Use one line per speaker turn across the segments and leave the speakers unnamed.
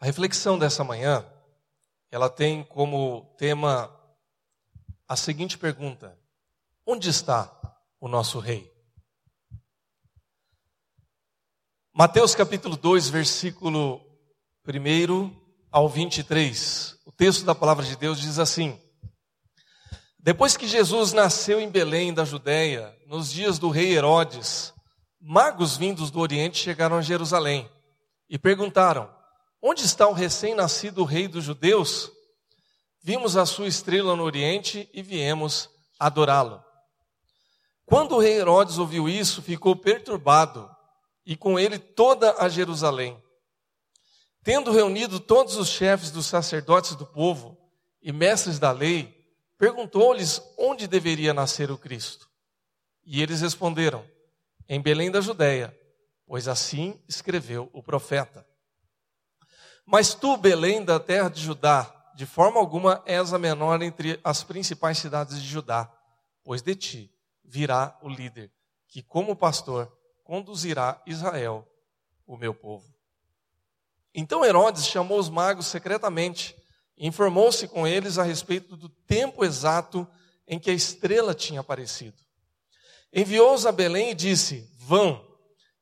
A reflexão dessa manhã, ela tem como tema a seguinte pergunta: Onde está o nosso rei? Mateus capítulo 2, versículo 1 ao 23. O texto da palavra de Deus diz assim: Depois que Jesus nasceu em Belém da Judéia, nos dias do rei Herodes, magos vindos do Oriente chegaram a Jerusalém e perguntaram: Onde está o recém-nascido rei dos judeus? Vimos a sua estrela no Oriente e viemos adorá-lo. Quando o rei Herodes ouviu isso, ficou perturbado, e com ele toda a Jerusalém. Tendo reunido todos os chefes dos sacerdotes do povo e mestres da lei, perguntou-lhes onde deveria nascer o Cristo. E eles responderam: Em Belém da Judéia, pois assim escreveu o profeta. Mas tu, Belém, da terra de Judá, de forma alguma és a menor entre as principais cidades de Judá, pois de ti virá o líder, que como pastor conduzirá Israel, o meu povo. Então Herodes chamou os magos secretamente e informou-se com eles a respeito do tempo exato em que a estrela tinha aparecido. Enviou-os a Belém e disse: Vão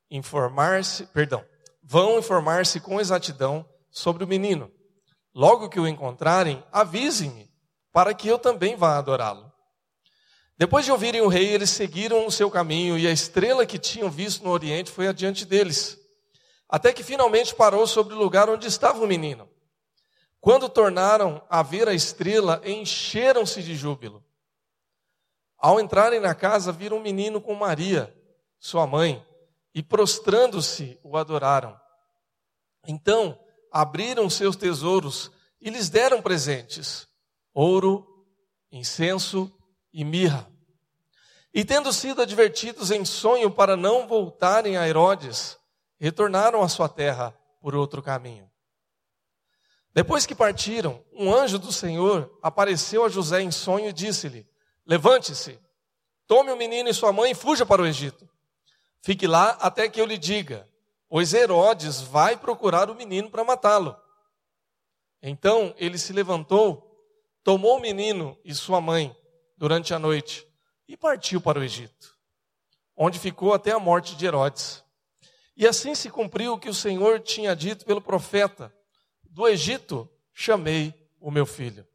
informar-se, perdão, vão informar-se com exatidão sobre o menino. Logo que o encontrarem, avisem-me, para que eu também vá adorá-lo. Depois de ouvirem o rei, eles seguiram o seu caminho, e a estrela que tinham visto no oriente foi adiante deles, até que finalmente parou sobre o lugar onde estava o menino. Quando tornaram a ver a estrela, encheram-se de júbilo. Ao entrarem na casa, viram um menino com Maria, sua mãe, e prostrando-se o adoraram. Então, abriram seus tesouros e lhes deram presentes: ouro, incenso e mirra. E tendo sido advertidos em sonho para não voltarem a Herodes, retornaram à sua terra por outro caminho. Depois que partiram, um anjo do Senhor apareceu a José em sonho e disse-lhe: Levante-se, tome o menino e sua mãe e fuja para o Egito. Fique lá até que eu lhe diga pois Herodes vai procurar o menino para matá-lo. Então ele se levantou, tomou o menino e sua mãe durante a noite e partiu para o Egito, onde ficou até a morte de Herodes. E assim se cumpriu o que o Senhor tinha dito pelo profeta: Do Egito chamei o meu filho.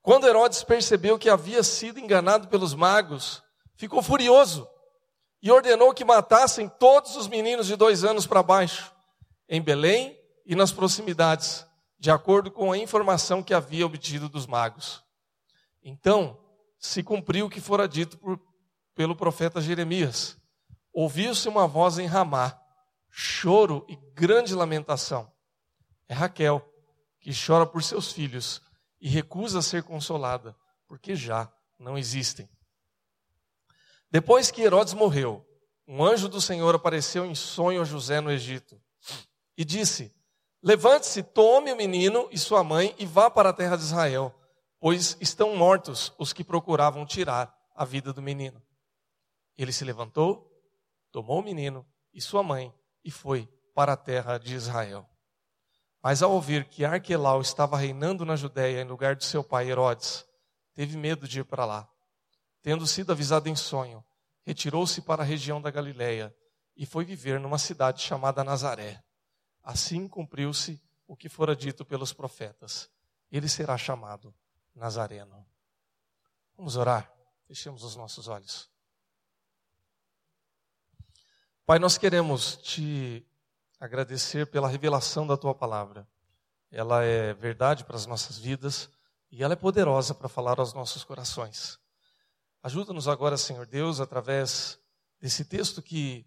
Quando Herodes percebeu que havia sido enganado pelos magos, ficou furioso e ordenou que matassem todos os meninos de dois anos para baixo, em Belém e nas proximidades, de acordo com a informação que havia obtido dos magos. Então, se cumpriu o que fora dito por, pelo profeta Jeremias. Ouviu-se uma voz em Ramá, choro e grande lamentação. É Raquel, que chora por seus filhos e recusa ser consolada, porque já não existem. Depois que Herodes morreu, um anjo do Senhor apareceu em sonho a José no Egito e disse: Levante-se, tome o menino e sua mãe e vá para a terra de Israel, pois estão mortos os que procuravam tirar a vida do menino. Ele se levantou, tomou o menino e sua mãe e foi para a terra de Israel. Mas ao ouvir que Arquelau estava reinando na Judéia em lugar de seu pai Herodes, teve medo de ir para lá tendo sido avisado em sonho, retirou-se para a região da Galiléia e foi viver numa cidade chamada Nazaré. Assim cumpriu-se o que fora dito pelos profetas. Ele será chamado Nazareno. Vamos orar. Fechemos os nossos olhos. Pai, nós queremos te agradecer pela revelação da tua palavra. Ela é verdade para as nossas vidas e ela é poderosa para falar aos nossos corações. Ajuda-nos agora, Senhor Deus, através desse texto que,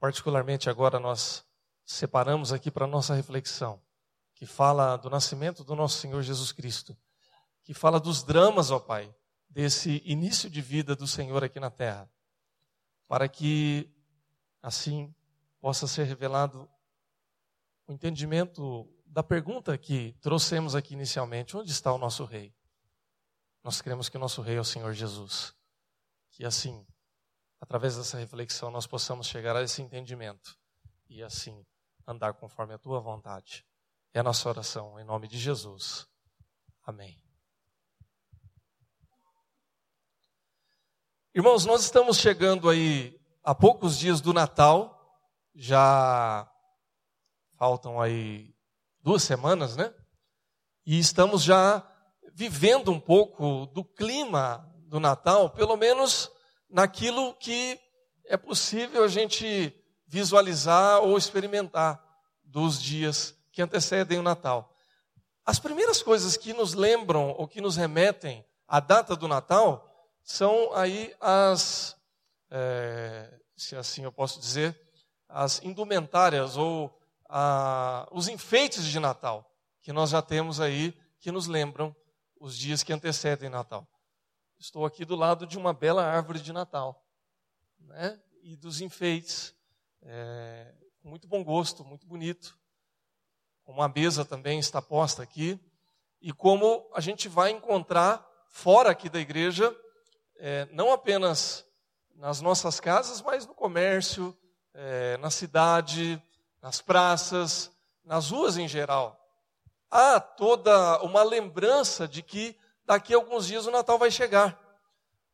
particularmente agora, nós separamos aqui para nossa reflexão, que fala do nascimento do nosso Senhor Jesus Cristo, que fala dos dramas, ó Pai, desse início de vida do Senhor aqui na terra, para que, assim, possa ser revelado o entendimento da pergunta que trouxemos aqui inicialmente: onde está o nosso Rei? Nós cremos que o nosso Rei é o Senhor Jesus. Que assim, através dessa reflexão, nós possamos chegar a esse entendimento e assim andar conforme a tua vontade. É a nossa oração, em nome de Jesus. Amém. Irmãos, nós estamos chegando aí a poucos dias do Natal, já faltam aí duas semanas, né? E estamos já vivendo um pouco do clima do Natal, pelo menos naquilo que é possível a gente visualizar ou experimentar dos dias que antecedem o Natal. As primeiras coisas que nos lembram ou que nos remetem à data do Natal são aí as, é, se assim eu posso dizer, as indumentárias ou a, os enfeites de Natal que nós já temos aí que nos lembram os dias que antecedem Natal. Estou aqui do lado de uma bela árvore de Natal, né? E dos enfeites, é, muito bom gosto, muito bonito. Uma mesa também está posta aqui e como a gente vai encontrar fora aqui da igreja, é, não apenas nas nossas casas, mas no comércio, é, na cidade, nas praças, nas ruas em geral há toda uma lembrança de que daqui a alguns dias o Natal vai chegar.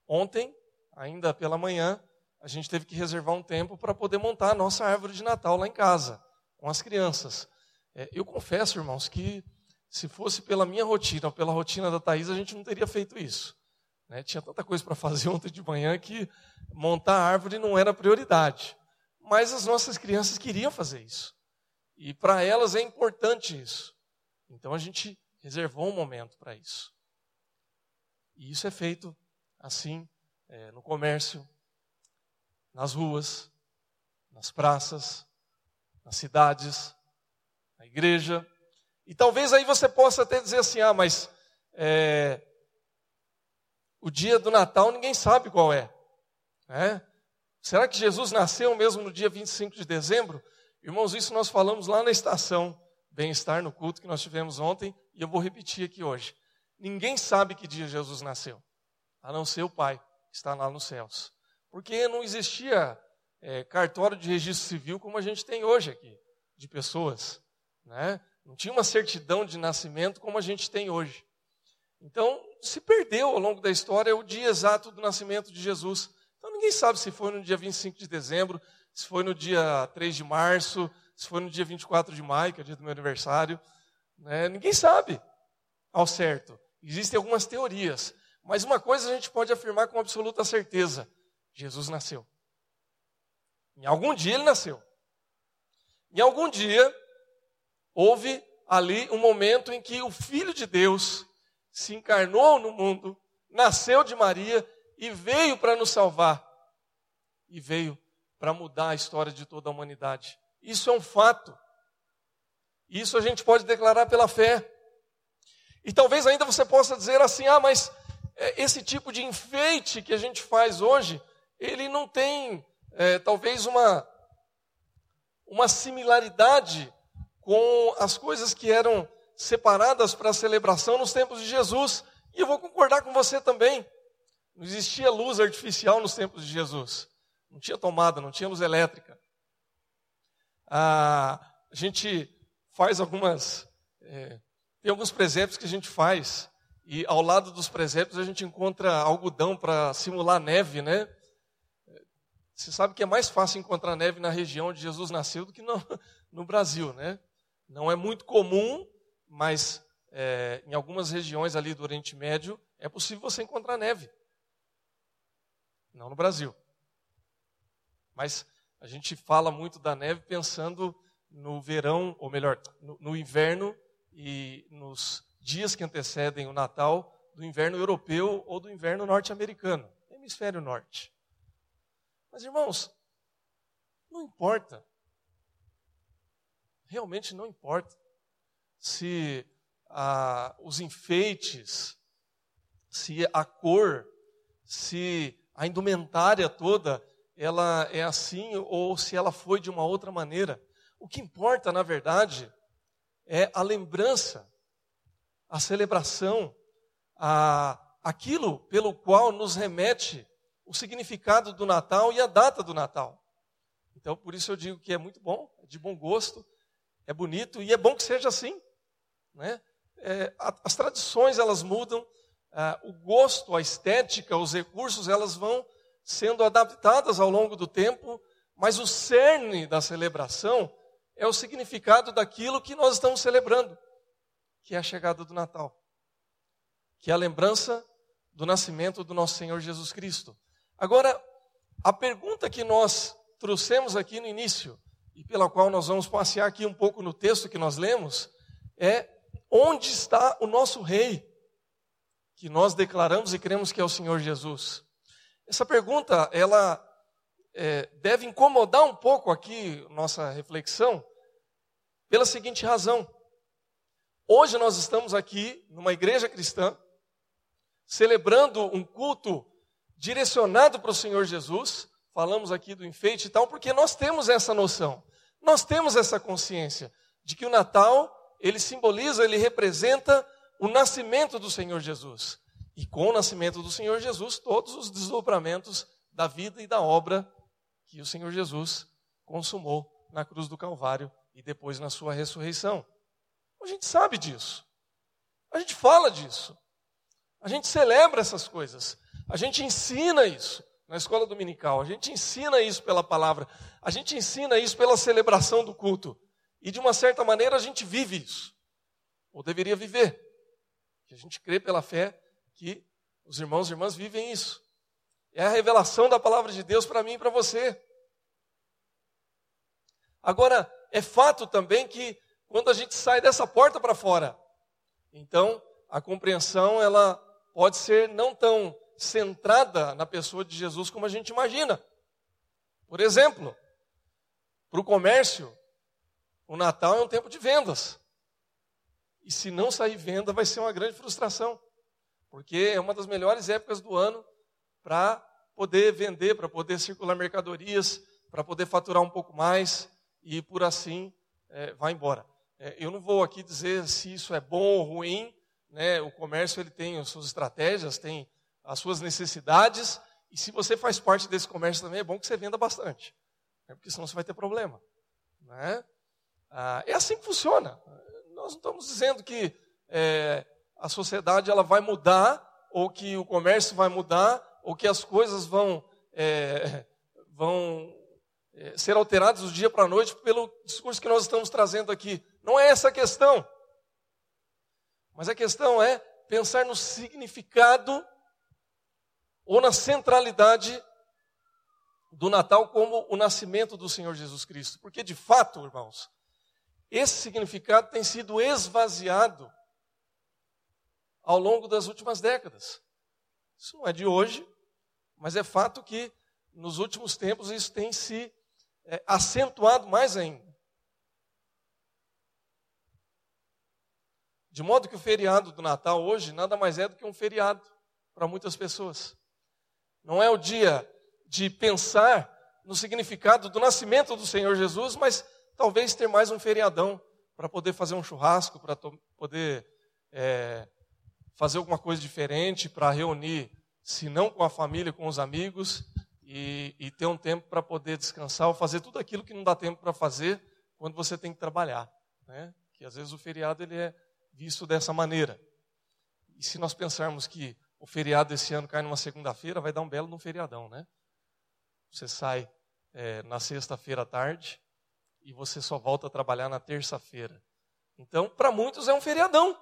Ontem, ainda pela manhã, a gente teve que reservar um tempo para poder montar a nossa árvore de Natal lá em casa, com as crianças. É, eu confesso, irmãos, que se fosse pela minha rotina ou pela rotina da Thais, a gente não teria feito isso. Né? Tinha tanta coisa para fazer ontem de manhã que montar a árvore não era prioridade. Mas as nossas crianças queriam fazer isso. E para elas é importante isso. Então a gente reservou um momento para isso. E isso é feito assim é, no comércio, nas ruas, nas praças, nas cidades, na igreja. E talvez aí você possa até dizer assim: ah, mas é, o dia do Natal ninguém sabe qual é. é. Será que Jesus nasceu mesmo no dia 25 de dezembro? Irmãos, isso nós falamos lá na estação bem-estar no culto que nós tivemos ontem e eu vou repetir aqui hoje. Ninguém sabe que dia Jesus nasceu, a não ser o Pai, que está lá nos céus. Porque não existia é, cartório de registro civil como a gente tem hoje aqui, de pessoas. Né? Não tinha uma certidão de nascimento como a gente tem hoje. Então, se perdeu ao longo da história o dia exato do nascimento de Jesus. Então, ninguém sabe se foi no dia 25 de dezembro, se foi no dia 3 de março, se foi no dia 24 de maio, que é o dia do meu aniversário. Né? Ninguém sabe ao certo. Existem algumas teorias. Mas uma coisa a gente pode afirmar com absoluta certeza: Jesus nasceu. Em algum dia ele nasceu. Em algum dia houve ali um momento em que o Filho de Deus se encarnou no mundo, nasceu de Maria e veio para nos salvar. E veio para mudar a história de toda a humanidade. Isso é um fato. Isso a gente pode declarar pela fé. E talvez ainda você possa dizer assim: ah, mas é, esse tipo de enfeite que a gente faz hoje, ele não tem é, talvez uma, uma similaridade com as coisas que eram separadas para a celebração nos tempos de Jesus. E eu vou concordar com você também. Não existia luz artificial nos tempos de Jesus. Não tinha tomada, não tinha luz elétrica a, a gente faz algumas. É, tem alguns presépios que a gente faz, e ao lado dos presépios a gente encontra algodão para simular neve, né? Você sabe que é mais fácil encontrar neve na região onde Jesus nasceu do que no, no Brasil, né? Não é muito comum, mas é, em algumas regiões ali do Oriente Médio é possível você encontrar neve. Não no Brasil. Mas a gente fala muito da neve pensando no verão, ou melhor, no, no inverno e nos dias que antecedem o Natal do inverno europeu ou do inverno norte-americano, hemisfério norte. Mas irmãos, não importa. Realmente não importa se ah, os enfeites, se a cor, se a indumentária toda ela é assim ou se ela foi de uma outra maneira. O que importa, na verdade, é a lembrança, a celebração, a, aquilo pelo qual nos remete o significado do Natal e a data do Natal. Então, por isso eu digo que é muito bom, é de bom gosto, é bonito e é bom que seja assim. Né? É, as tradições elas mudam, o gosto, a estética, os recursos, elas vão sendo adaptadas ao longo do tempo, mas o cerne da celebração é o significado daquilo que nós estamos celebrando, que é a chegada do Natal, que é a lembrança do nascimento do nosso Senhor Jesus Cristo. Agora, a pergunta que nós trouxemos aqui no início, e pela qual nós vamos passear aqui um pouco no texto que nós lemos, é onde está o nosso rei, que nós declaramos e cremos que é o Senhor Jesus. Essa pergunta, ela é, deve incomodar um pouco aqui nossa reflexão, pela seguinte razão. Hoje nós estamos aqui numa igreja cristã, celebrando um culto direcionado para o Senhor Jesus. Falamos aqui do enfeite e tal, porque nós temos essa noção, nós temos essa consciência de que o Natal, ele simboliza, ele representa o nascimento do Senhor Jesus. E com o nascimento do Senhor Jesus, todos os desdobramentos da vida e da obra que o Senhor Jesus consumou na cruz do Calvário e depois na sua ressurreição. A gente sabe disso. A gente fala disso. A gente celebra essas coisas. A gente ensina isso na escola dominical. A gente ensina isso pela palavra. A gente ensina isso pela celebração do culto. E de uma certa maneira a gente vive isso. Ou deveria viver. Que a gente crê pela fé que os irmãos e irmãs vivem isso. É a revelação da palavra de Deus para mim e para você. Agora, é fato também que quando a gente sai dessa porta para fora, então a compreensão ela pode ser não tão centrada na pessoa de Jesus como a gente imagina. Por exemplo, para o comércio, o Natal é um tempo de vendas. E se não sair venda, vai ser uma grande frustração. Porque é uma das melhores épocas do ano para poder vender, para poder circular mercadorias, para poder faturar um pouco mais e por assim é, vai embora. É, eu não vou aqui dizer se isso é bom ou ruim, né? o comércio ele tem as suas estratégias, tem as suas necessidades, e se você faz parte desse comércio também, é bom que você venda bastante, né? porque senão você vai ter problema. Né? Ah, é assim que funciona. Nós não estamos dizendo que é, a sociedade ela vai mudar, ou que o comércio vai mudar, ou que as coisas vão, é, vão é, ser alteradas do dia para a noite pelo discurso que nós estamos trazendo aqui. Não é essa a questão. Mas a questão é pensar no significado ou na centralidade do Natal como o nascimento do Senhor Jesus Cristo. Porque, de fato, irmãos, esse significado tem sido esvaziado ao longo das últimas décadas. Isso não é de hoje, mas é fato que nos últimos tempos isso tem se é, acentuado mais ainda. De modo que o feriado do Natal hoje nada mais é do que um feriado para muitas pessoas. Não é o dia de pensar no significado do nascimento do Senhor Jesus, mas talvez ter mais um feriadão para poder fazer um churrasco, para poder é, fazer alguma coisa diferente, para reunir, se não com a família, com os amigos, e, e ter um tempo para poder descansar ou fazer tudo aquilo que não dá tempo para fazer quando você tem que trabalhar. Né? Que às vezes o feriado ele é visto dessa maneira. E se nós pensarmos que o feriado desse ano cai numa segunda-feira, vai dar um belo num feriadão, né? Você sai é, na sexta-feira à tarde e você só volta a trabalhar na terça-feira. Então, para muitos é um feriadão.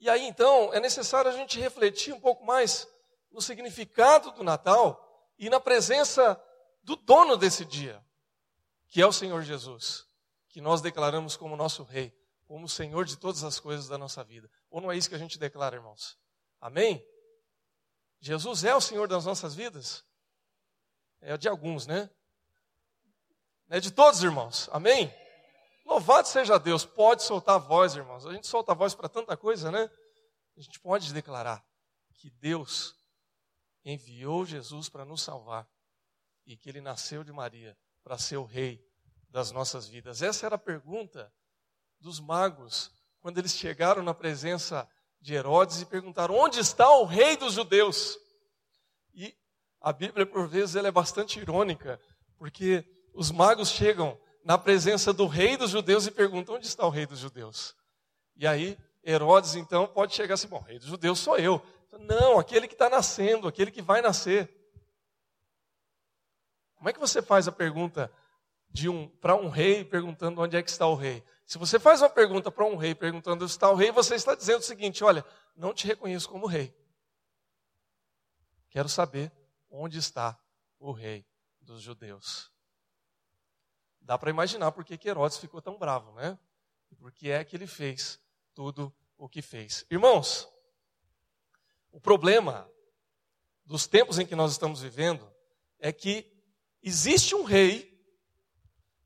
E aí então é necessário a gente refletir um pouco mais no significado do Natal e na presença do dono desse dia, que é o Senhor Jesus, que nós declaramos como nosso Rei, como Senhor de todas as coisas da nossa vida. Ou não é isso que a gente declara, irmãos? Amém? Jesus é o Senhor das nossas vidas? É de alguns, né? É de todos, irmãos. Amém? Louvado seja Deus, pode soltar a voz, irmãos. A gente solta a voz para tanta coisa, né? A gente pode declarar que Deus enviou Jesus para nos salvar e que ele nasceu de Maria para ser o rei das nossas vidas. Essa era a pergunta dos magos quando eles chegaram na presença de Herodes e perguntaram: onde está o rei dos judeus? E a Bíblia, por vezes, ela é bastante irônica, porque os magos chegam na presença do rei dos judeus e perguntam: onde está o rei dos judeus? E aí Herodes então pode chegar assim: bom, rei dos judeus sou eu. Não, aquele que está nascendo, aquele que vai nascer. Como é que você faz a pergunta de um para um rei perguntando onde é que está o rei? Se você faz uma pergunta para um rei perguntando onde está o rei, você está dizendo o seguinte: olha, não te reconheço como rei. Quero saber onde está o rei dos judeus. Dá para imaginar por que Herodes ficou tão bravo, né? E por que é que ele fez tudo o que fez. Irmãos, o problema dos tempos em que nós estamos vivendo é que existe um rei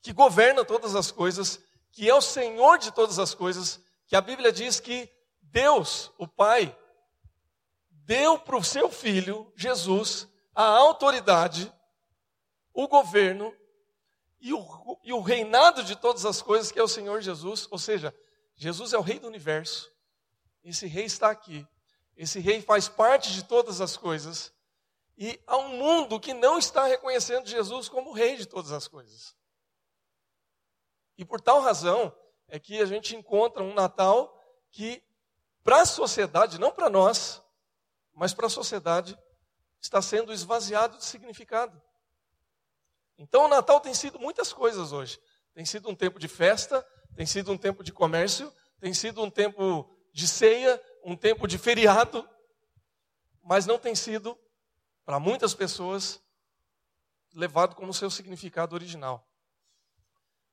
que governa todas as coisas, que é o Senhor de todas as coisas, que a Bíblia diz que Deus, o Pai, deu para o seu filho, Jesus, a autoridade, o governo e o, e o reinado de todas as coisas, que é o Senhor Jesus. Ou seja, Jesus é o rei do universo. Esse rei está aqui. Esse rei faz parte de todas as coisas. E há um mundo que não está reconhecendo Jesus como rei de todas as coisas. E por tal razão é que a gente encontra um Natal que, para a sociedade, não para nós, mas para a sociedade, está sendo esvaziado de significado. Então o Natal tem sido muitas coisas hoje. Tem sido um tempo de festa, tem sido um tempo de comércio, tem sido um tempo de ceia, um tempo de feriado, mas não tem sido, para muitas pessoas, levado como seu significado original,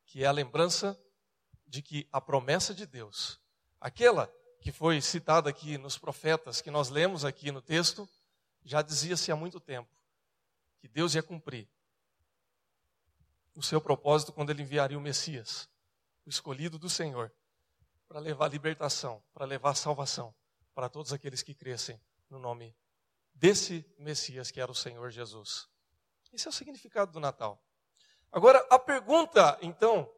que é a lembrança de que a promessa de Deus, aquela que foi citada aqui nos profetas, que nós lemos aqui no texto, já dizia-se há muito tempo que Deus ia cumprir o seu propósito quando ele enviaria o Messias, o escolhido do Senhor, para levar libertação, para levar salvação para todos aqueles que crescem no nome desse Messias que era o Senhor Jesus. Esse é o significado do Natal. Agora, a pergunta, então,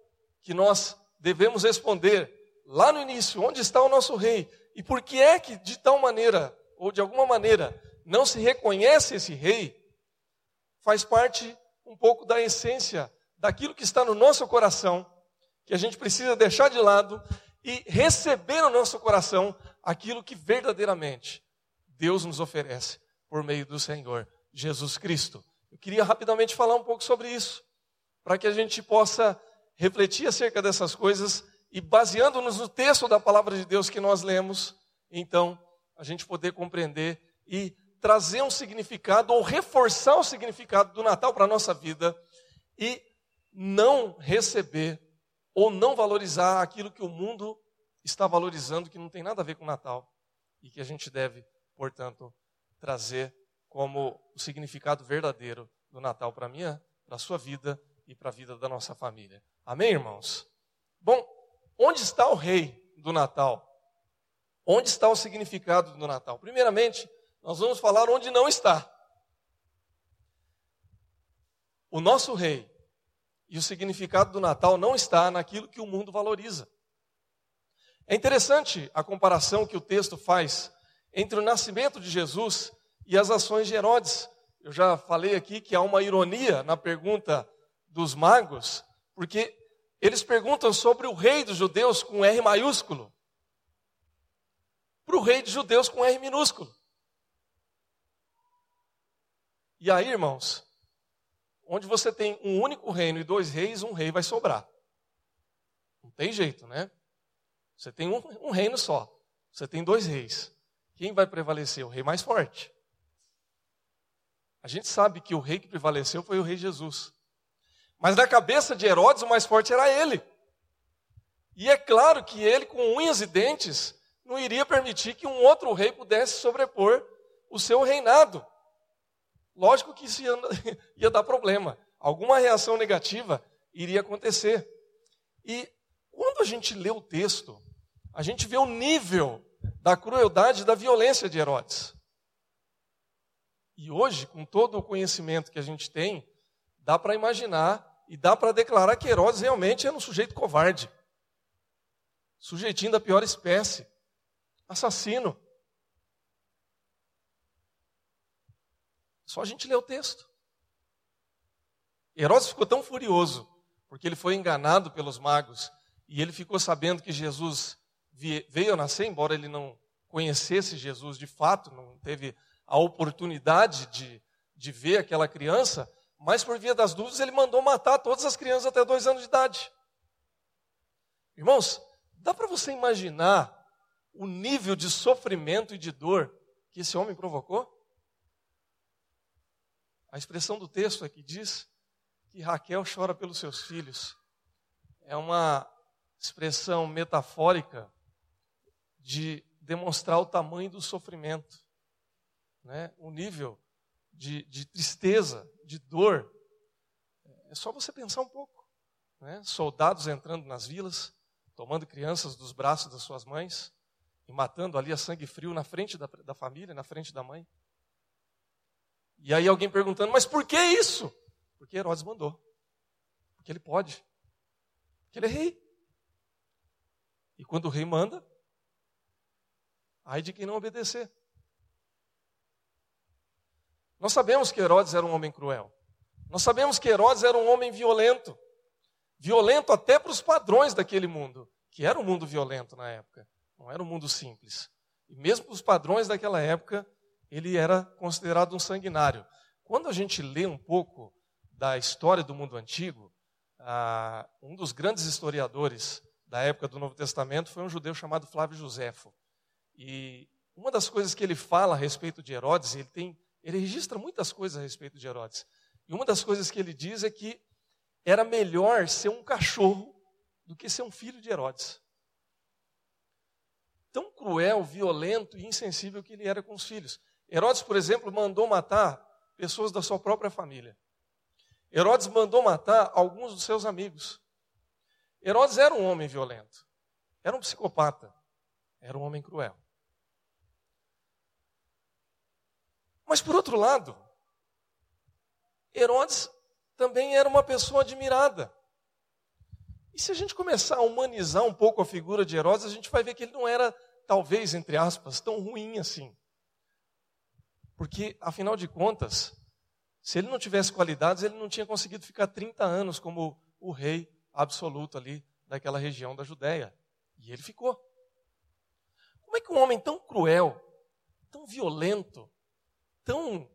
que nós devemos responder lá no início: onde está o nosso rei? E por que é que, de tal maneira, ou de alguma maneira, não se reconhece esse rei? Faz parte um pouco da essência daquilo que está no nosso coração, que a gente precisa deixar de lado e receber no nosso coração aquilo que verdadeiramente Deus nos oferece por meio do Senhor Jesus Cristo. Eu queria rapidamente falar um pouco sobre isso, para que a gente possa refletir acerca dessas coisas e baseando-nos no texto da palavra de Deus que nós lemos, então a gente poder compreender e trazer um significado ou reforçar o significado do Natal para a nossa vida e não receber ou não valorizar aquilo que o mundo está valorizando, que não tem nada a ver com o Natal e que a gente deve, portanto, trazer como o significado verdadeiro do Natal para minha, para a sua vida e para a vida da nossa família. Amém, irmãos? Bom, onde está o rei do Natal? Onde está o significado do Natal? Primeiramente, nós vamos falar onde não está. O nosso rei e o significado do Natal não está naquilo que o mundo valoriza. É interessante a comparação que o texto faz entre o nascimento de Jesus e as ações de Herodes. Eu já falei aqui que há uma ironia na pergunta dos magos, porque eles perguntam sobre o rei dos judeus com R maiúsculo, para o rei dos judeus com R minúsculo. E aí, irmãos, onde você tem um único reino e dois reis, um rei vai sobrar. Não tem jeito, né? Você tem um, um reino só. Você tem dois reis. Quem vai prevalecer? O rei mais forte. A gente sabe que o rei que prevaleceu foi o rei Jesus. Mas na cabeça de Herodes, o mais forte era ele. E é claro que ele, com unhas e dentes, não iria permitir que um outro rei pudesse sobrepor o seu reinado. Lógico que isso ia, ia dar problema. Alguma reação negativa iria acontecer. E quando a gente lê o texto, a gente vê o nível da crueldade e da violência de Herodes. E hoje, com todo o conhecimento que a gente tem, dá para imaginar e dá para declarar que Herodes realmente era um sujeito covarde. Sujeitinho da pior espécie. Assassino. Só a gente lê o texto. Herodes ficou tão furioso, porque ele foi enganado pelos magos, e ele ficou sabendo que Jesus veio nascer, embora ele não conhecesse Jesus de fato, não teve a oportunidade de, de ver aquela criança, mas por via das dúvidas ele mandou matar todas as crianças até dois anos de idade. Irmãos, dá para você imaginar o nível de sofrimento e de dor que esse homem provocou? A expressão do texto aqui diz que Raquel chora pelos seus filhos. É uma expressão metafórica de demonstrar o tamanho do sofrimento, né? o nível de, de tristeza, de dor. É só você pensar um pouco. Né? Soldados entrando nas vilas, tomando crianças dos braços das suas mães e matando ali a sangue frio na frente da, da família, na frente da mãe. E aí alguém perguntando, mas por que isso? Porque Herodes mandou. Porque ele pode. Porque ele é rei. E quando o rei manda, ai de quem não obedecer. Nós sabemos que Herodes era um homem cruel. Nós sabemos que Herodes era um homem violento. Violento até para os padrões daquele mundo, que era um mundo violento na época. Não era um mundo simples. E mesmo para os padrões daquela época, ele era considerado um sanguinário. Quando a gente lê um pouco da história do mundo antigo, ah, um dos grandes historiadores da época do Novo Testamento foi um judeu chamado Flávio Josefo. E uma das coisas que ele fala a respeito de Herodes, ele tem, ele registra muitas coisas a respeito de Herodes. E uma das coisas que ele diz é que era melhor ser um cachorro do que ser um filho de Herodes. Tão cruel, violento e insensível que ele era com os filhos. Herodes, por exemplo, mandou matar pessoas da sua própria família. Herodes mandou matar alguns dos seus amigos. Herodes era um homem violento, era um psicopata, era um homem cruel. Mas por outro lado, Herodes também era uma pessoa admirada. E se a gente começar a humanizar um pouco a figura de Herodes, a gente vai ver que ele não era, talvez, entre aspas, tão ruim assim. Porque, afinal de contas, se ele não tivesse qualidades, ele não tinha conseguido ficar 30 anos como o rei absoluto ali daquela região da Judéia. E ele ficou. Como é que um homem tão cruel, tão violento, tão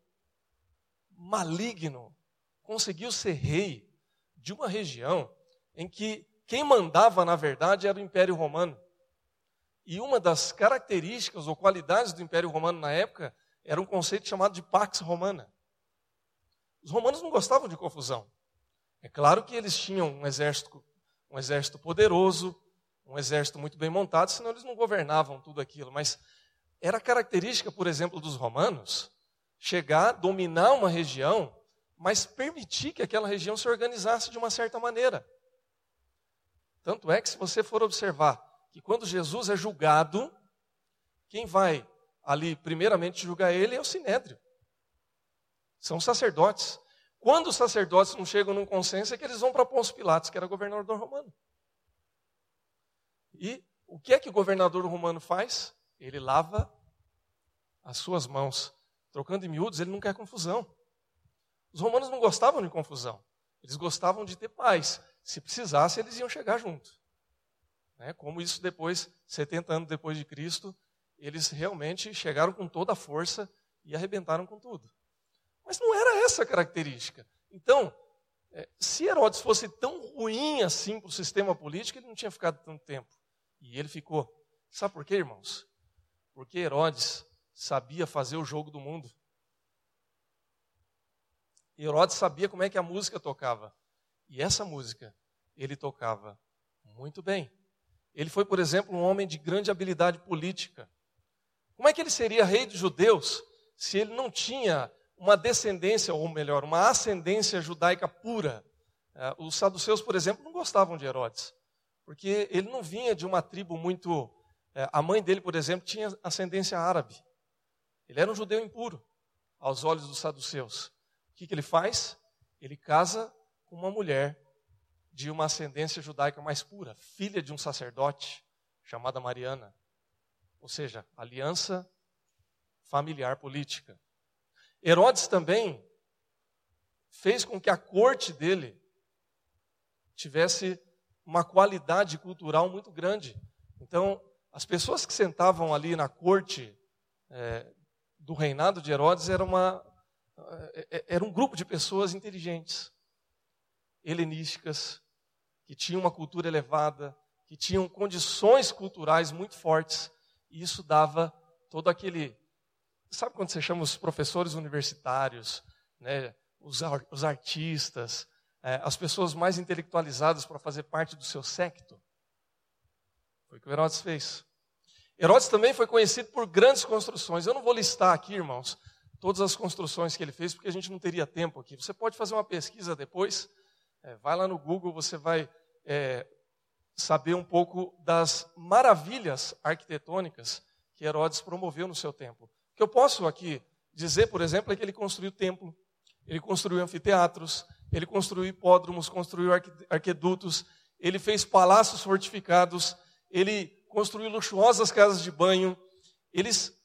maligno, conseguiu ser rei de uma região em que quem mandava, na verdade, era o Império Romano? E uma das características ou qualidades do Império Romano na época era um conceito chamado de Pax Romana. Os romanos não gostavam de confusão. É claro que eles tinham um exército, um exército poderoso, um exército muito bem montado, senão eles não governavam tudo aquilo. Mas era característica, por exemplo, dos romanos chegar, dominar uma região, mas permitir que aquela região se organizasse de uma certa maneira. Tanto é que, se você for observar, que quando Jesus é julgado, quem vai ali, primeiramente, julgar ele é o sinédrio. São sacerdotes. Quando os sacerdotes não chegam num consenso, é que eles vão para Pôncio Pilatos, que era governador romano. E o que é que o governador romano faz? Ele lava as suas mãos. Trocando em miúdos, ele não quer confusão. Os romanos não gostavam de confusão. Eles gostavam de ter paz. Se precisasse, eles iam chegar junto. Né? Como isso depois, 70 anos depois de Cristo, eles realmente chegaram com toda a força e arrebentaram com tudo. Mas não era essa a característica. Então, é, se Herodes fosse tão ruim assim para o sistema político, ele não tinha ficado tanto tempo. E ele ficou. Sabe por quê, irmãos? Porque Herodes sabia fazer o jogo do mundo. Herodes sabia como é que a música tocava. E essa música ele tocava muito bem. Ele foi, por exemplo, um homem de grande habilidade política. Como é que ele seria rei dos judeus se ele não tinha uma descendência, ou melhor, uma ascendência judaica pura? É, os saduceus, por exemplo, não gostavam de Herodes, porque ele não vinha de uma tribo muito. É, a mãe dele, por exemplo, tinha ascendência árabe. Ele era um judeu impuro, aos olhos dos saduceus. O que, que ele faz? Ele casa com uma mulher de uma ascendência judaica mais pura, filha de um sacerdote chamada Mariana ou seja, aliança familiar política. Herodes também fez com que a corte dele tivesse uma qualidade cultural muito grande. Então, as pessoas que sentavam ali na corte é, do reinado de Herodes era, uma, é, é, era um grupo de pessoas inteligentes, helenísticas, que tinham uma cultura elevada, que tinham condições culturais muito fortes, e isso dava todo aquele. Sabe quando você chama os professores universitários, né, os, os artistas, é, as pessoas mais intelectualizadas para fazer parte do seu secto? Foi o que Herodes fez. Herodes também foi conhecido por grandes construções. Eu não vou listar aqui, irmãos, todas as construções que ele fez, porque a gente não teria tempo aqui. Você pode fazer uma pesquisa depois, é, vai lá no Google, você vai é, saber um pouco das maravilhas arquitetônicas que Herodes promoveu no seu tempo. O que eu posso aqui dizer, por exemplo, é que ele construiu templo, ele construiu anfiteatros, ele construiu hipódromos, construiu arquedutos, ele fez palácios fortificados, ele construiu luxuosas casas de banho. Eles,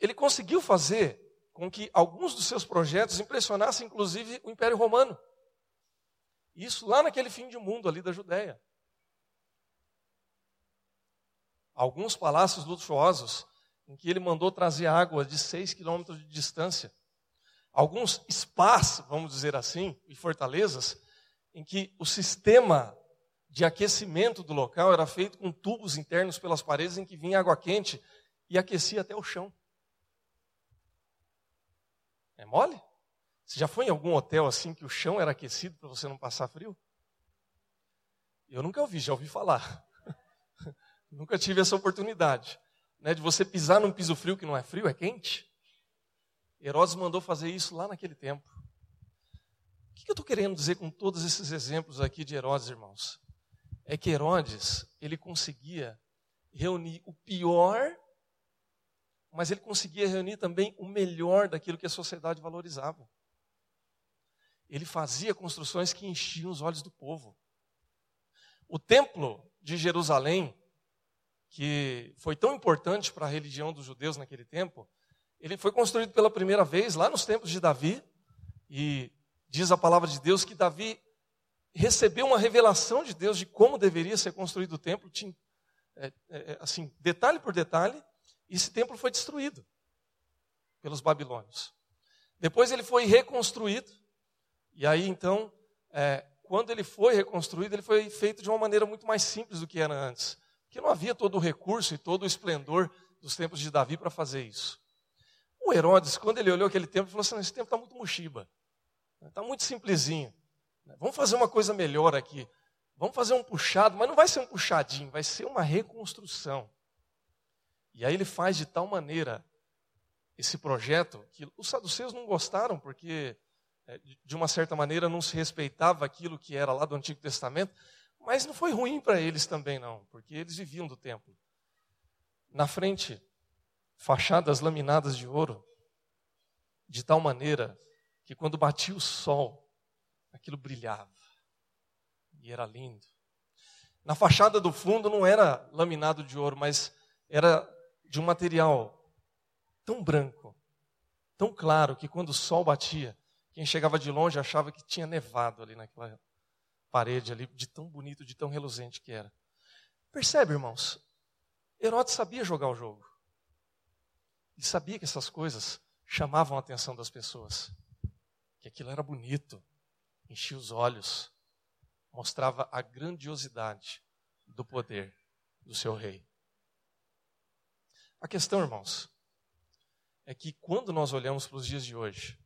ele conseguiu fazer com que alguns dos seus projetos impressionassem, inclusive, o Império Romano. Isso lá naquele fim de mundo ali da Judéia. Alguns palácios luxuosos em que ele mandou trazer água de seis quilômetros de distância. Alguns spas, vamos dizer assim, e fortalezas, em que o sistema de aquecimento do local era feito com tubos internos pelas paredes em que vinha água quente e aquecia até o chão. É mole? Você já foi em algum hotel assim que o chão era aquecido para você não passar frio? Eu nunca ouvi, já ouvi falar. Nunca tive essa oportunidade. Né, de você pisar num piso frio que não é frio, é quente. Herodes mandou fazer isso lá naquele tempo. O que eu estou querendo dizer com todos esses exemplos aqui de Herodes, irmãos? é que Herodes, ele conseguia reunir o pior, mas ele conseguia reunir também o melhor daquilo que a sociedade valorizava. Ele fazia construções que enchiam os olhos do povo. O templo de Jerusalém, que foi tão importante para a religião dos judeus naquele tempo, ele foi construído pela primeira vez lá nos tempos de Davi, e diz a palavra de Deus que Davi recebeu uma revelação de Deus de como deveria ser construído o templo, tinha, é, é, é, assim, detalhe por detalhe, e esse templo foi destruído pelos babilônios. Depois ele foi reconstruído, e aí então, é, quando ele foi reconstruído, ele foi feito de uma maneira muito mais simples do que era antes, porque não havia todo o recurso e todo o esplendor dos templos de Davi para fazer isso. O Herodes, quando ele olhou aquele templo, falou assim: esse templo está muito mochiba, está muito simplesinho. Vamos fazer uma coisa melhor aqui. Vamos fazer um puxado, mas não vai ser um puxadinho, vai ser uma reconstrução. E aí ele faz de tal maneira esse projeto que os saduceus não gostaram, porque é, de uma certa maneira não se respeitava aquilo que era lá do Antigo Testamento, mas não foi ruim para eles também não, porque eles viviam do templo. Na frente, fachadas laminadas de ouro, de tal maneira que quando batia o sol, aquilo brilhava. E era lindo. Na fachada do fundo não era laminado de ouro, mas era de um material tão branco, tão claro, que quando o sol batia, quem chegava de longe achava que tinha nevado ali naquela parede ali, de tão bonito, de tão reluzente que era. Percebe, irmãos? Herodes sabia jogar o jogo. Ele sabia que essas coisas chamavam a atenção das pessoas. Que aquilo era bonito, enchia os olhos, mostrava a grandiosidade do poder do seu rei. A questão, irmãos, é que quando nós olhamos para os dias de hoje,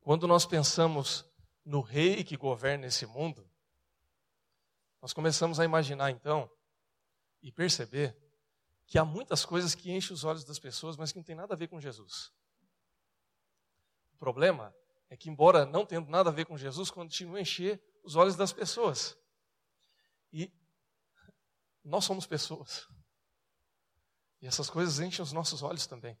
quando nós pensamos no rei que governa esse mundo, nós começamos a imaginar então e perceber que há muitas coisas que enchem os olhos das pessoas, mas que não tem nada a ver com Jesus. O problema é que, embora não tendo nada a ver com Jesus, continua a encher os olhos das pessoas. E nós somos pessoas. E essas coisas enchem os nossos olhos também.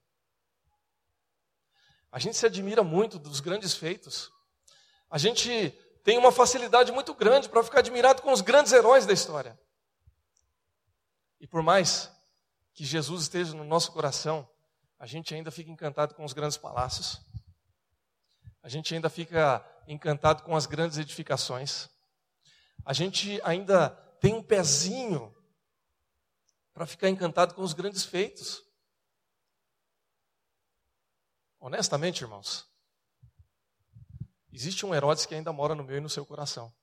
A gente se admira muito dos grandes feitos. A gente tem uma facilidade muito grande para ficar admirado com os grandes heróis da história. E por mais que Jesus esteja no nosso coração, a gente ainda fica encantado com os grandes palácios a gente ainda fica encantado com as grandes edificações. A gente ainda tem um pezinho para ficar encantado com os grandes feitos. Honestamente, irmãos, existe um Herodes que ainda mora no meu e no seu coração.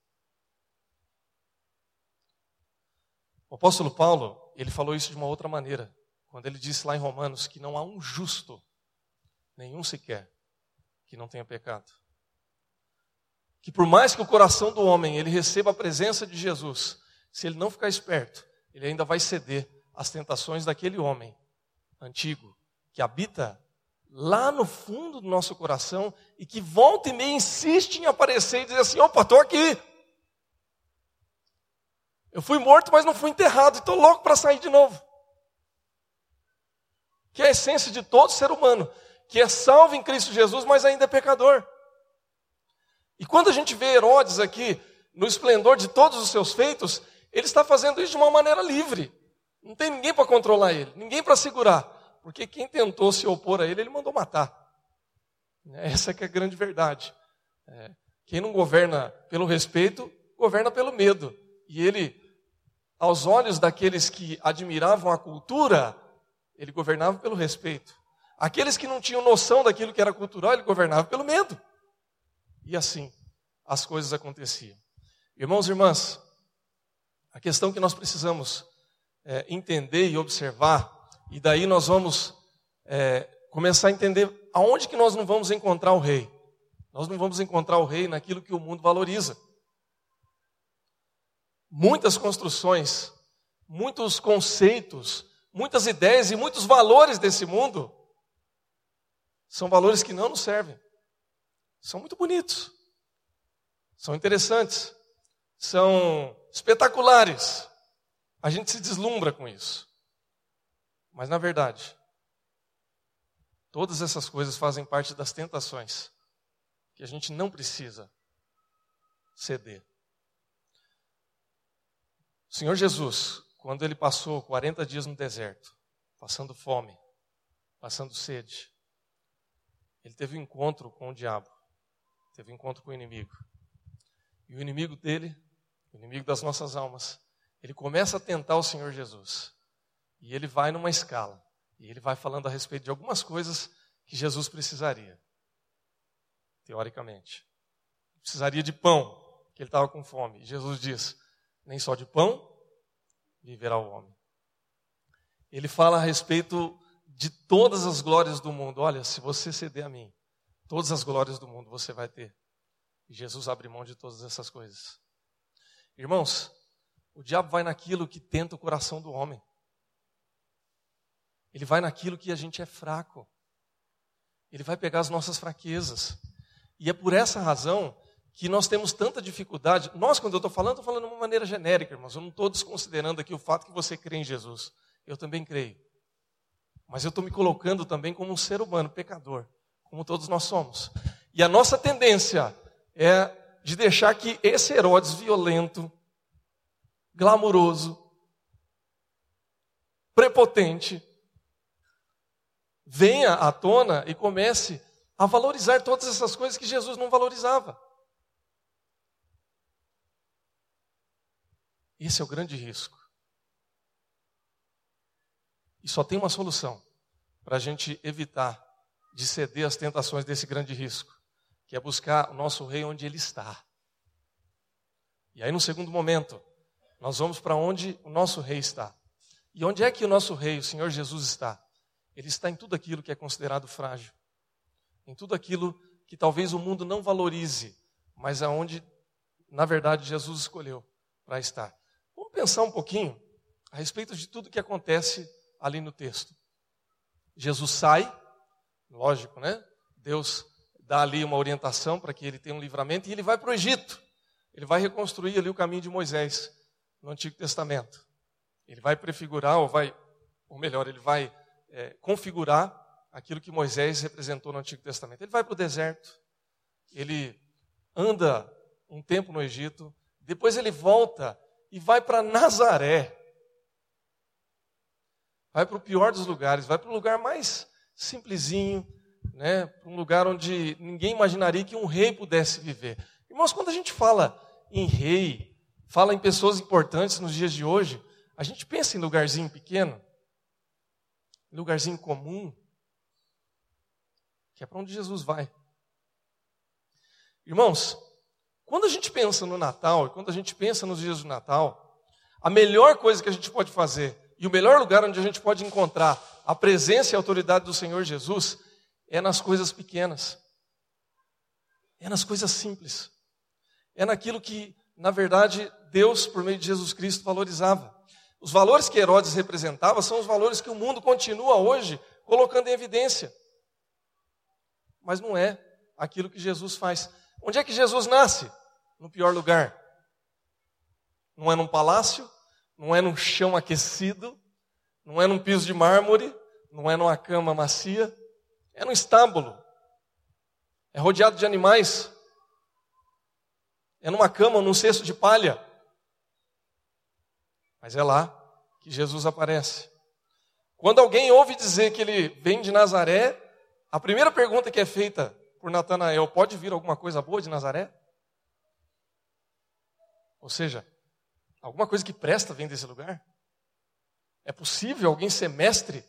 O apóstolo Paulo, ele falou isso de uma outra maneira, quando ele disse lá em Romanos que não há um justo, nenhum sequer, que não tenha pecado. Que por mais que o coração do homem ele receba a presença de Jesus, se ele não ficar esperto, ele ainda vai ceder às tentações daquele homem antigo que habita lá no fundo do nosso coração e que volta e meia insiste em aparecer e dizer assim: opa, estou aqui. Eu fui morto, mas não fui enterrado, estou louco para sair de novo. Que é a essência de todo ser humano, que é salvo em Cristo Jesus, mas ainda é pecador. E quando a gente vê Herodes aqui, no esplendor de todos os seus feitos, ele está fazendo isso de uma maneira livre. Não tem ninguém para controlar ele, ninguém para segurar. Porque quem tentou se opor a ele, ele mandou matar. Essa é que é a grande verdade. É, quem não governa pelo respeito, governa pelo medo. E ele, aos olhos daqueles que admiravam a cultura, ele governava pelo respeito. Aqueles que não tinham noção daquilo que era cultural, ele governava pelo medo. E assim as coisas aconteciam. Irmãos e irmãs, a questão que nós precisamos é, entender e observar, e daí nós vamos é, começar a entender aonde que nós não vamos encontrar o rei. Nós não vamos encontrar o rei naquilo que o mundo valoriza. Muitas construções, muitos conceitos, muitas ideias e muitos valores desse mundo são valores que não nos servem. São muito bonitos, são interessantes, são espetaculares. A gente se deslumbra com isso. Mas na verdade, todas essas coisas fazem parte das tentações que a gente não precisa ceder. O Senhor Jesus, quando ele passou 40 dias no deserto, passando fome, passando sede, ele teve um encontro com o diabo, teve um encontro com o inimigo. E o inimigo dele, o inimigo das nossas almas, ele começa a tentar o Senhor Jesus. E ele vai numa escala. E ele vai falando a respeito de algumas coisas que Jesus precisaria. Teoricamente. Precisaria de pão, que ele estava com fome. E Jesus diz: nem só de pão viverá o homem. Ele fala a respeito de todas as glórias do mundo. Olha, se você ceder a mim, todas as glórias do mundo você vai ter. E Jesus abre mão de todas essas coisas. Irmãos, o diabo vai naquilo que tenta o coração do homem. Ele vai naquilo que a gente é fraco. Ele vai pegar as nossas fraquezas. E é por essa razão que nós temos tanta dificuldade. Nós, quando eu estou falando, estou falando de uma maneira genérica, irmãos. Eu não estou desconsiderando aqui o fato que você crê em Jesus. Eu também creio. Mas eu estou me colocando também como um ser humano, pecador, como todos nós somos. E a nossa tendência é de deixar que esse Herodes violento, glamouroso, prepotente, venha à tona e comece a valorizar todas essas coisas que Jesus não valorizava. Esse é o grande risco. E só tem uma solução para a gente evitar de ceder às tentações desse grande risco, que é buscar o nosso rei onde ele está. E aí, no segundo momento, nós vamos para onde o nosso rei está. E onde é que o nosso rei, o Senhor Jesus, está? Ele está em tudo aquilo que é considerado frágil, em tudo aquilo que talvez o mundo não valorize, mas aonde, na verdade, Jesus escolheu para estar. Vamos pensar um pouquinho a respeito de tudo que acontece ali no texto. Jesus sai, lógico, né? Deus dá ali uma orientação para que ele tenha um livramento e ele vai para o Egito. Ele vai reconstruir ali o caminho de Moisés no Antigo Testamento. Ele vai prefigurar, ou vai, ou melhor, ele vai é, configurar aquilo que Moisés representou no Antigo Testamento. Ele vai para o deserto, ele anda um tempo no Egito, depois ele volta e vai para Nazaré. Vai para o pior dos lugares, vai para o lugar mais simplesinho, né, para um lugar onde ninguém imaginaria que um rei pudesse viver. Irmãos, quando a gente fala em rei, fala em pessoas importantes nos dias de hoje, a gente pensa em lugarzinho pequeno, lugarzinho comum, que é para onde Jesus vai. Irmãos, quando a gente pensa no Natal e quando a gente pensa nos dias do Natal, a melhor coisa que a gente pode fazer e o melhor lugar onde a gente pode encontrar a presença e a autoridade do Senhor Jesus é nas coisas pequenas, é nas coisas simples, é naquilo que, na verdade, Deus, por meio de Jesus Cristo, valorizava. Os valores que Herodes representava são os valores que o mundo continua hoje colocando em evidência. Mas não é aquilo que Jesus faz. Onde é que Jesus nasce? No pior lugar. Não é num palácio, não é num chão aquecido, não é num piso de mármore, não é numa cama macia, é num estábulo. É rodeado de animais. É numa cama, num cesto de palha. Mas é lá que Jesus aparece. Quando alguém ouve dizer que ele vem de Nazaré, a primeira pergunta que é feita por Natanael: pode vir alguma coisa boa de Nazaré? Ou seja, alguma coisa que presta vem desse lugar? É possível alguém ser mestre,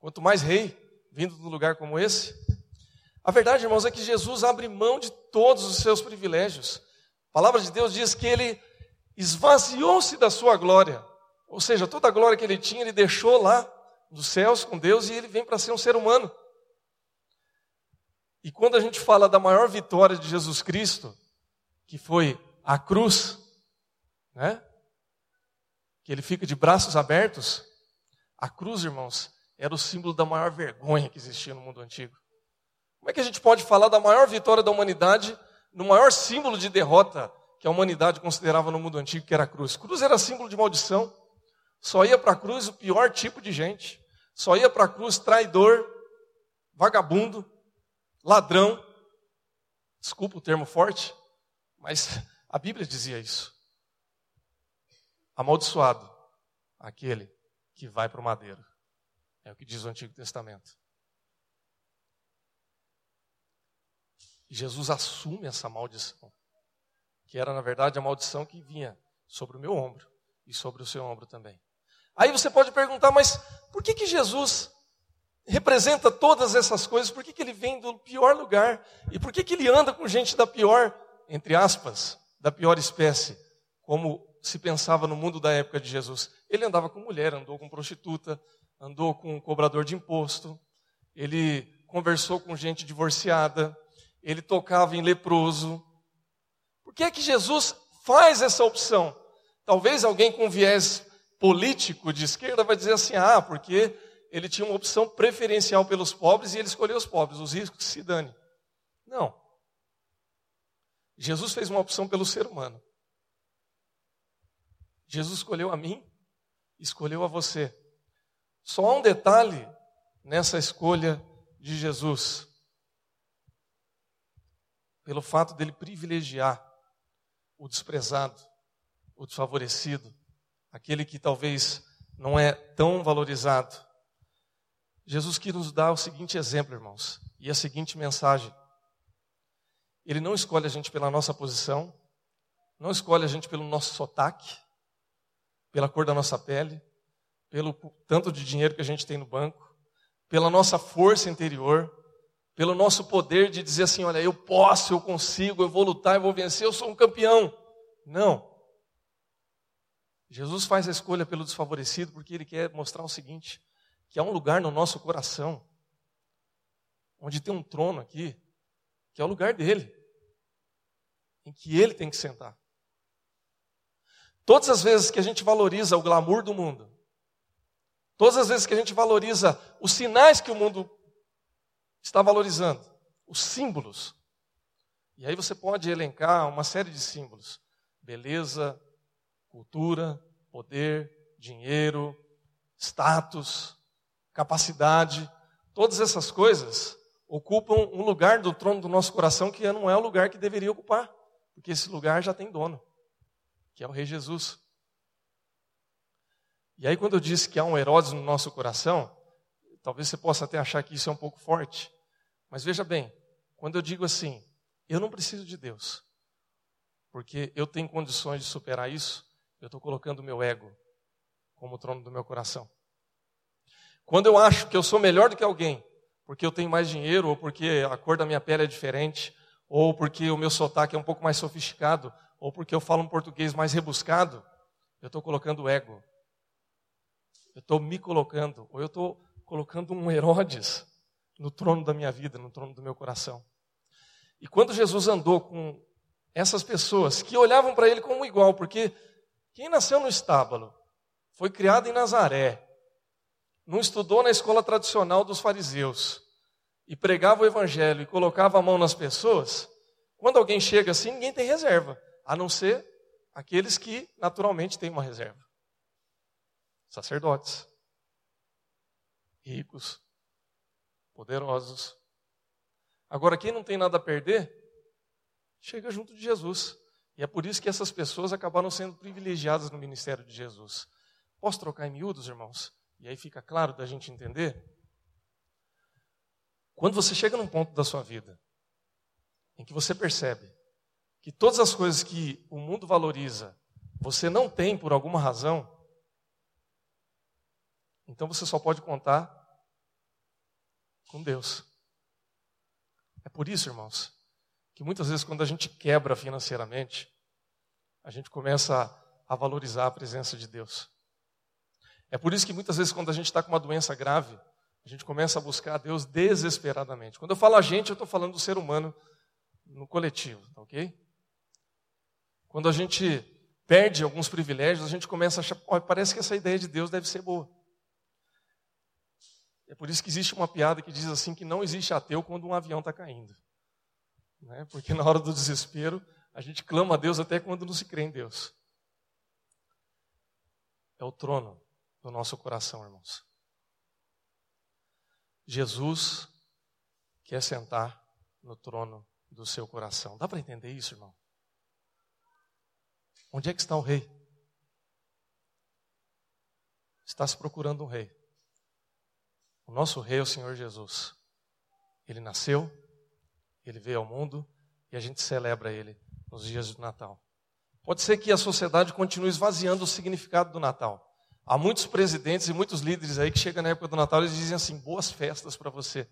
quanto mais rei, vindo de um lugar como esse? A verdade, irmãos, é que Jesus abre mão de todos os seus privilégios. A palavra de Deus diz que ele esvaziou-se da sua glória. Ou seja, toda a glória que ele tinha, ele deixou lá nos céus com Deus e ele vem para ser um ser humano. E quando a gente fala da maior vitória de Jesus Cristo, que foi a cruz, né? Que ele fica de braços abertos, a cruz, irmãos, era o símbolo da maior vergonha que existia no mundo antigo. Como é que a gente pode falar da maior vitória da humanidade no maior símbolo de derrota que a humanidade considerava no mundo antigo, que era a cruz? Cruz era símbolo de maldição. Só ia para a cruz o pior tipo de gente. Só ia para a cruz traidor, vagabundo, ladrão, desculpa o termo forte, mas a Bíblia dizia isso. Amaldiçoado aquele que vai para o madeiro. É o que diz o Antigo Testamento. Jesus assume essa maldição, que era na verdade a maldição que vinha sobre o meu ombro e sobre o seu ombro também. Aí você pode perguntar, mas por que que Jesus representa todas essas coisas, por que, que ele vem do pior lugar? E por que, que ele anda com gente da pior, entre aspas, da pior espécie, como se pensava no mundo da época de Jesus? Ele andava com mulher, andou com prostituta, andou com cobrador de imposto, ele conversou com gente divorciada, ele tocava em leproso. Que é que Jesus faz essa opção? Talvez alguém com viés político de esquerda vai dizer assim: ah, porque ele tinha uma opção preferencial pelos pobres e ele escolheu os pobres, os ricos se dane. Não. Jesus fez uma opção pelo ser humano. Jesus escolheu a mim, escolheu a você. Só há um detalhe nessa escolha de Jesus. Pelo fato dele privilegiar o desprezado, o desfavorecido, aquele que talvez não é tão valorizado. Jesus quis nos dar o seguinte exemplo, irmãos, e a seguinte mensagem. Ele não escolhe a gente pela nossa posição, não escolhe a gente pelo nosso sotaque, pela cor da nossa pele, pelo tanto de dinheiro que a gente tem no banco, pela nossa força interior, pelo nosso poder de dizer assim: olha, eu posso, eu consigo, eu vou lutar, eu vou vencer, eu sou um campeão. Não. Jesus faz a escolha pelo desfavorecido porque ele quer mostrar o seguinte: que há um lugar no nosso coração, onde tem um trono aqui, que é o lugar dele, em que ele tem que sentar. Todas as vezes que a gente valoriza o glamour do mundo, todas as vezes que a gente valoriza os sinais que o mundo está valorizando, os símbolos, e aí você pode elencar uma série de símbolos: beleza, cultura, poder, dinheiro, status, capacidade, todas essas coisas ocupam um lugar do trono do nosso coração que não é o lugar que deveria ocupar, porque esse lugar já tem dono, que é o Rei Jesus. E aí, quando eu disse que há um Herodes no nosso coração, talvez você possa até achar que isso é um pouco forte, Mas veja bem, quando eu digo assim, eu não preciso de Deus, porque eu tenho condições de superar isso, eu estou colocando o meu ego como o trono do meu coração. Quando eu acho que eu sou melhor do que alguém, porque eu tenho mais dinheiro, ou porque a cor da minha pele é diferente, ou porque o meu sotaque é um pouco mais sofisticado, ou porque eu falo um português mais rebuscado, eu estou colocando o ego. Eu estou me colocando, ou eu estou colocando um Herodes no trono da minha vida, no trono do meu coração. E quando Jesus andou com essas pessoas que olhavam para ele como igual, porque quem nasceu no estábulo, foi criado em Nazaré, não estudou na escola tradicional dos fariseus e pregava o evangelho e colocava a mão nas pessoas, quando alguém chega assim, ninguém tem reserva, a não ser aqueles que naturalmente têm uma reserva. Sacerdotes, ricos, poderosos. Agora, quem não tem nada a perder, chega junto de Jesus. E é por isso que essas pessoas acabaram sendo privilegiadas no ministério de Jesus. Posso trocar em miúdos, irmãos? E aí fica claro da gente entender? Quando você chega num ponto da sua vida em que você percebe que todas as coisas que o mundo valoriza, você não tem por alguma razão, então você só pode contar com Deus. É por isso, irmãos, que muitas vezes quando a gente quebra financeiramente, a gente começa a, valorizar a presença de Deus. É por isso que muitas vezes quando a gente está com uma doença grave, a gente começa a buscar a Deus desesperadamente. Quando eu falo a gente, eu estou falando do ser humano no coletivo, tá ok? Quando a gente perde alguns privilégios, a gente começa a achar, oh, parece que essa ideia de Deus deve ser boa. É por isso que existe uma piada que diz assim que não existe ateu quando um avião está caindo. Né? Porque na hora do desespero, a gente clama a Deus até quando não se crê em Deus. É o trono do nosso coração, irmãos. Jesus quer sentar no trono do seu coração. Dá para entender isso, irmão? Onde é que está o rei? Está se procurando um rei. O nosso rei é o Senhor Jesus. Ele nasceu, ele veio ao mundo e a gente celebra ele nos dias do Natal. Pode ser que a sociedade continue esvaziando o significado do Natal. Há muitos presidentes e muitos líderes aí que chegam na época do Natal e dizem assim: boas festas para você.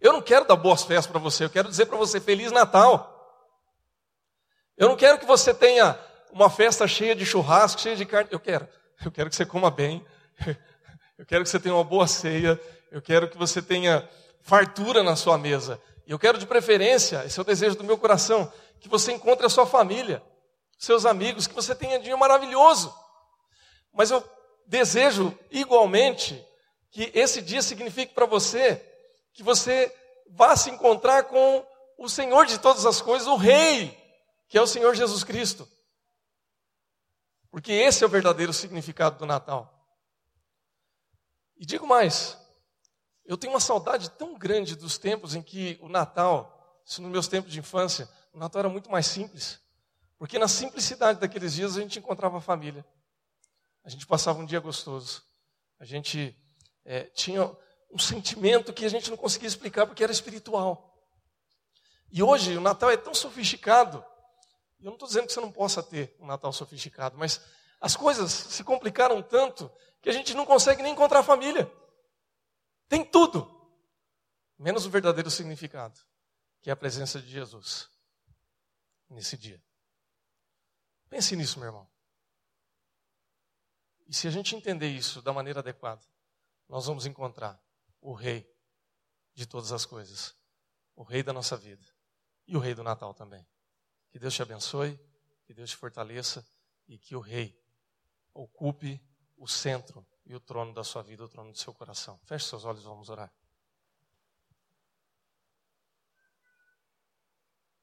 Eu não quero dar boas festas para você, eu quero dizer para você Feliz Natal. Eu não quero que você tenha uma festa cheia de churrasco, cheia de carne. Eu quero. Eu quero que você coma bem. Eu quero que você tenha uma boa ceia. Eu quero que você tenha fartura na sua mesa. E eu quero de preferência, esse é o desejo do meu coração, que você encontre a sua família, seus amigos, que você tenha um dia maravilhoso. Mas eu desejo igualmente que esse dia signifique para você que você vá se encontrar com o Senhor de todas as coisas, o Rei, que é o Senhor Jesus Cristo. Porque esse é o verdadeiro significado do Natal. E digo mais, eu tenho uma saudade tão grande dos tempos em que o Natal, isso nos meus tempos de infância, o Natal era muito mais simples. Porque na simplicidade daqueles dias a gente encontrava a família. A gente passava um dia gostoso. A gente é, tinha um sentimento que a gente não conseguia explicar porque era espiritual. E hoje o Natal é tão sofisticado. Eu não estou dizendo que você não possa ter um Natal sofisticado, mas as coisas se complicaram tanto que a gente não consegue nem encontrar família. Tem tudo, menos o verdadeiro significado, que é a presença de Jesus nesse dia. Pense nisso, meu irmão. E se a gente entender isso da maneira adequada, nós vamos encontrar o Rei de todas as coisas, o Rei da nossa vida e o Rei do Natal também. Que Deus te abençoe, que Deus te fortaleça e que o Rei ocupe o centro e o trono da sua vida, o trono do seu coração. Feche seus olhos, vamos orar.